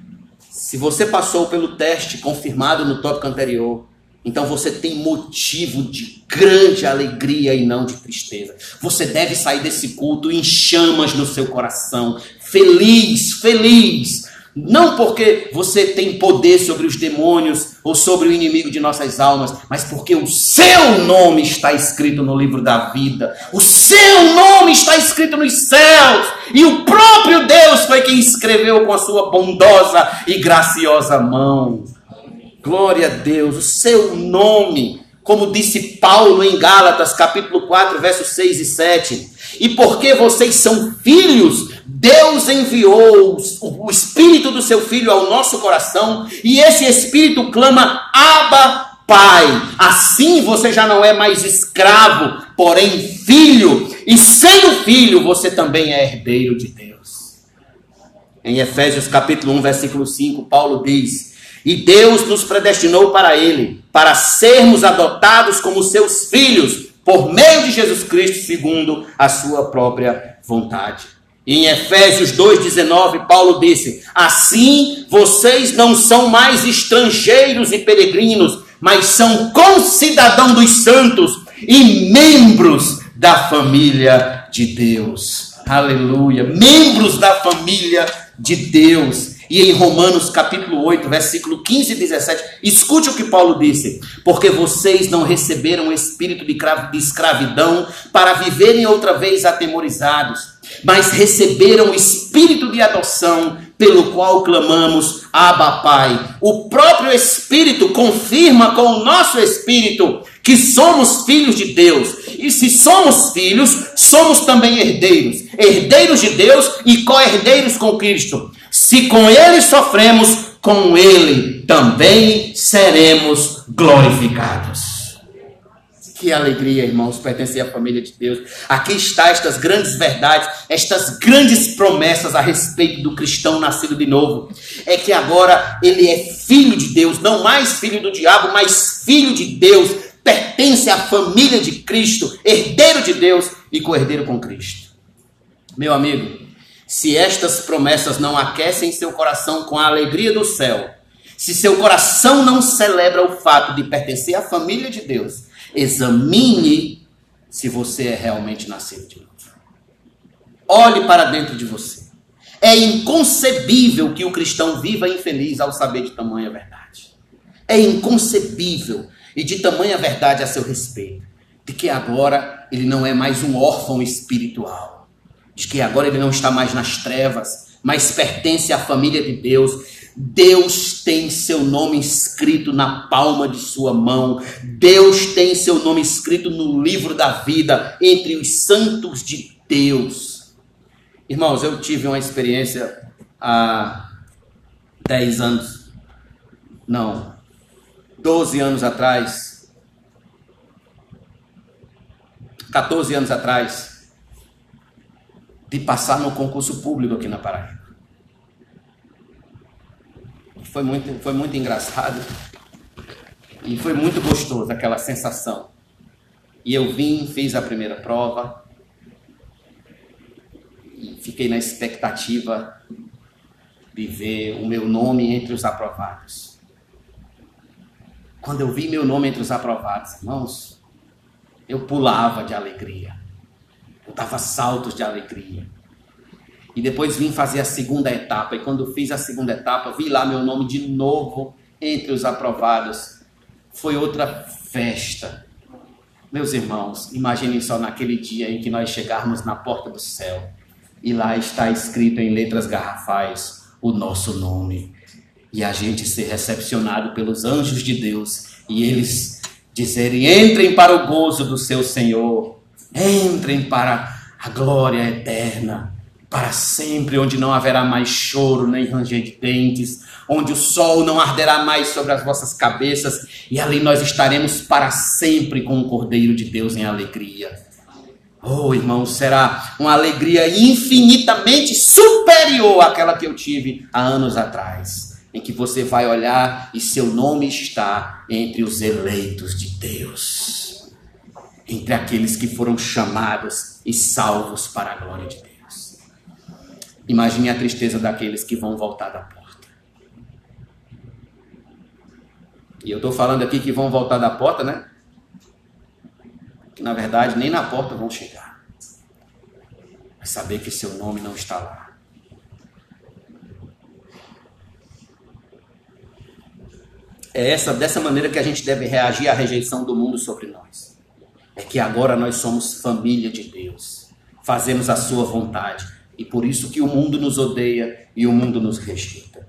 se você passou pelo teste confirmado no tópico anterior, Então você tem motivo de grande alegria e não de tristeza. Você deve sair desse culto em chamas no seu coração, feliz, feliz. Não porque você tem poder sobre os demônios ou sobre o inimigo de nossas almas, mas porque o seu nome está escrito no livro da vida. O seu nome está escrito nos céus. E o próprio Deus foi quem escreveu com a sua bondosa e graciosa mão. Glória a Deus, o seu nome, como disse Paulo em Gálatas, capítulo 4, versos 6 e 7. E porque vocês são filhos, Deus enviou o espírito do seu filho ao nosso coração, e esse espírito clama: Abba, Pai. Assim você já não é mais escravo, porém filho, e sendo filho, você também é herdeiro de Deus. Em Efésios capítulo 1, versículo 5, Paulo diz: e Deus nos predestinou para Ele, para sermos adotados como seus filhos, por meio de Jesus Cristo, segundo a Sua própria vontade. Em Efésios 2,19, Paulo disse: Assim vocês não são mais estrangeiros e peregrinos, mas são concidadãos dos santos e membros da família de Deus. Aleluia! Membros da família de Deus. E em Romanos capítulo 8, versículo 15 e 17, escute o que Paulo disse: Porque vocês não receberam o espírito de escravidão para viverem outra vez atemorizados, mas receberam o espírito de adoção, pelo qual clamamos, Abba Pai. O próprio Espírito confirma com o nosso espírito que somos filhos de Deus. E se somos filhos, somos também herdeiros. Herdeiros de Deus e co-herdeiros com Cristo. Se com ele sofremos, com ele também seremos glorificados. Que alegria, irmãos, pertencer à família de Deus. Aqui está estas grandes verdades, estas grandes promessas a respeito do cristão nascido de novo. É que agora ele é filho de Deus, não mais filho do diabo, mas filho de Deus. Pertence à família de Cristo, herdeiro de Deus e co-herdeiro com Cristo. Meu amigo, se estas promessas não aquecem seu coração com a alegria do céu, se seu coração não celebra o fato de pertencer à família de Deus, examine se você é realmente nascido de novo. Olhe para dentro de você. É inconcebível que o cristão viva infeliz ao saber de tamanha verdade. É inconcebível e de tamanha verdade a seu respeito, de que agora ele não é mais um órfão espiritual de que agora ele não está mais nas trevas, mas pertence à família de Deus. Deus tem seu nome escrito na palma de sua mão. Deus tem seu nome escrito no livro da vida entre os santos de Deus. Irmãos, eu tive uma experiência há 10 anos, não, 12 anos atrás, 14 anos atrás, de passar no concurso público aqui na Paraíba. Foi muito, foi muito engraçado e foi muito gostoso aquela sensação. E eu vim, fiz a primeira prova e fiquei na expectativa de ver o meu nome entre os aprovados. Quando eu vi meu nome entre os aprovados, irmãos, eu pulava de alegria. Eu dava saltos de alegria. E depois vim fazer a segunda etapa. E quando fiz a segunda etapa, vi lá meu nome de novo entre os aprovados. Foi outra festa. Meus irmãos, imaginem só naquele dia em que nós chegarmos na porta do céu e lá está escrito em letras garrafais o nosso nome. E a gente ser recepcionado pelos anjos de Deus e eles dizerem: entrem para o gozo do seu Senhor. Entrem para a glória eterna, para sempre, onde não haverá mais choro nem ranger de dentes, onde o sol não arderá mais sobre as vossas cabeças, e ali nós estaremos para sempre com o Cordeiro de Deus em alegria. Oh, irmão, será uma alegria infinitamente superior àquela que eu tive há anos atrás, em que você vai olhar e seu nome está entre os eleitos de Deus entre aqueles que foram chamados e salvos para a glória de Deus. Imagine a tristeza daqueles que vão voltar da porta. E eu estou falando aqui que vão voltar da porta, né? Que na verdade nem na porta vão chegar. Mas saber que seu nome não está lá. É essa dessa maneira que a gente deve reagir à rejeição do mundo sobre nós. É que agora nós somos família de Deus. Fazemos a sua vontade e por isso que o mundo nos odeia e o mundo nos rejeita.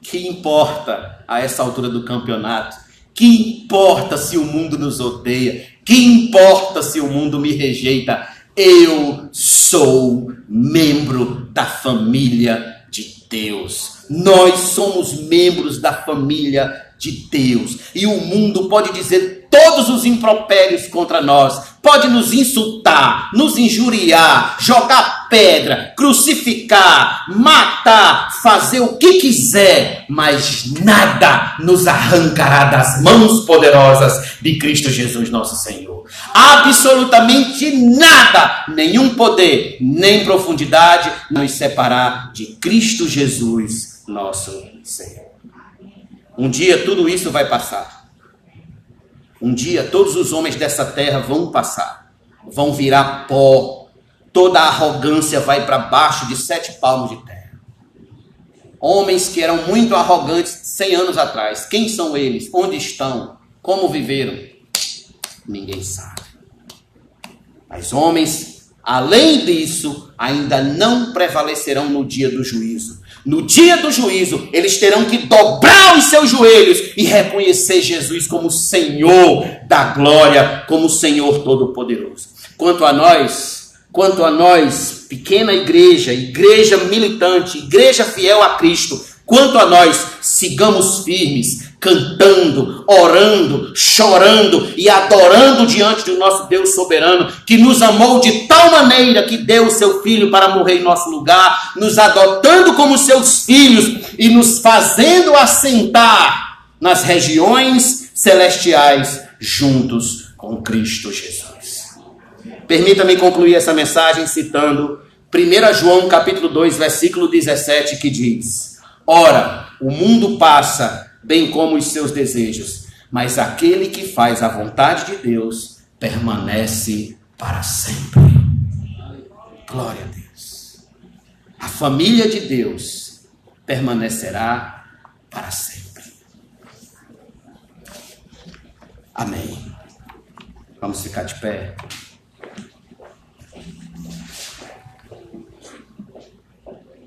Que importa a essa altura do campeonato? Que importa se o mundo nos odeia? Que importa se o mundo me rejeita? Eu sou membro da família de Deus. Nós somos membros da família de Deus. E o mundo pode dizer todos os impropérios contra nós, pode nos insultar, nos injuriar, jogar pedra, crucificar, matar, fazer o que quiser, mas nada nos arrancará das mãos poderosas de Cristo Jesus, nosso Senhor. Absolutamente nada, nenhum poder, nem profundidade nos separar de Cristo Jesus, nosso Senhor. Um dia tudo isso vai passar. Um dia todos os homens dessa terra vão passar, vão virar pó. Toda a arrogância vai para baixo de sete palmos de terra. Homens que eram muito arrogantes 100 anos atrás. Quem são eles? Onde estão? Como viveram? Ninguém sabe. Mas homens, além disso, ainda não prevalecerão no dia do juízo. No dia do juízo, eles terão que dobrar os seus joelhos e reconhecer Jesus como Senhor da glória, como Senhor Todo-Poderoso. Quanto a nós, quanto a nós, pequena igreja, igreja militante, igreja fiel a Cristo, quanto a nós, sigamos firmes, cantando, orando, chorando e adorando diante do nosso Deus soberano, que nos amou de tal maneira que deu o seu filho para morrer em nosso lugar, nos adotando como seus filhos e nos fazendo assentar nas regiões celestiais juntos com Cristo Jesus. Permita-me concluir essa mensagem citando 1 João capítulo 2, versículo 17, que diz: Ora, o mundo passa bem como os seus desejos. Mas aquele que faz a vontade de Deus permanece para sempre. Glória a Deus. A família de Deus permanecerá para sempre. Amém. Vamos ficar de pé.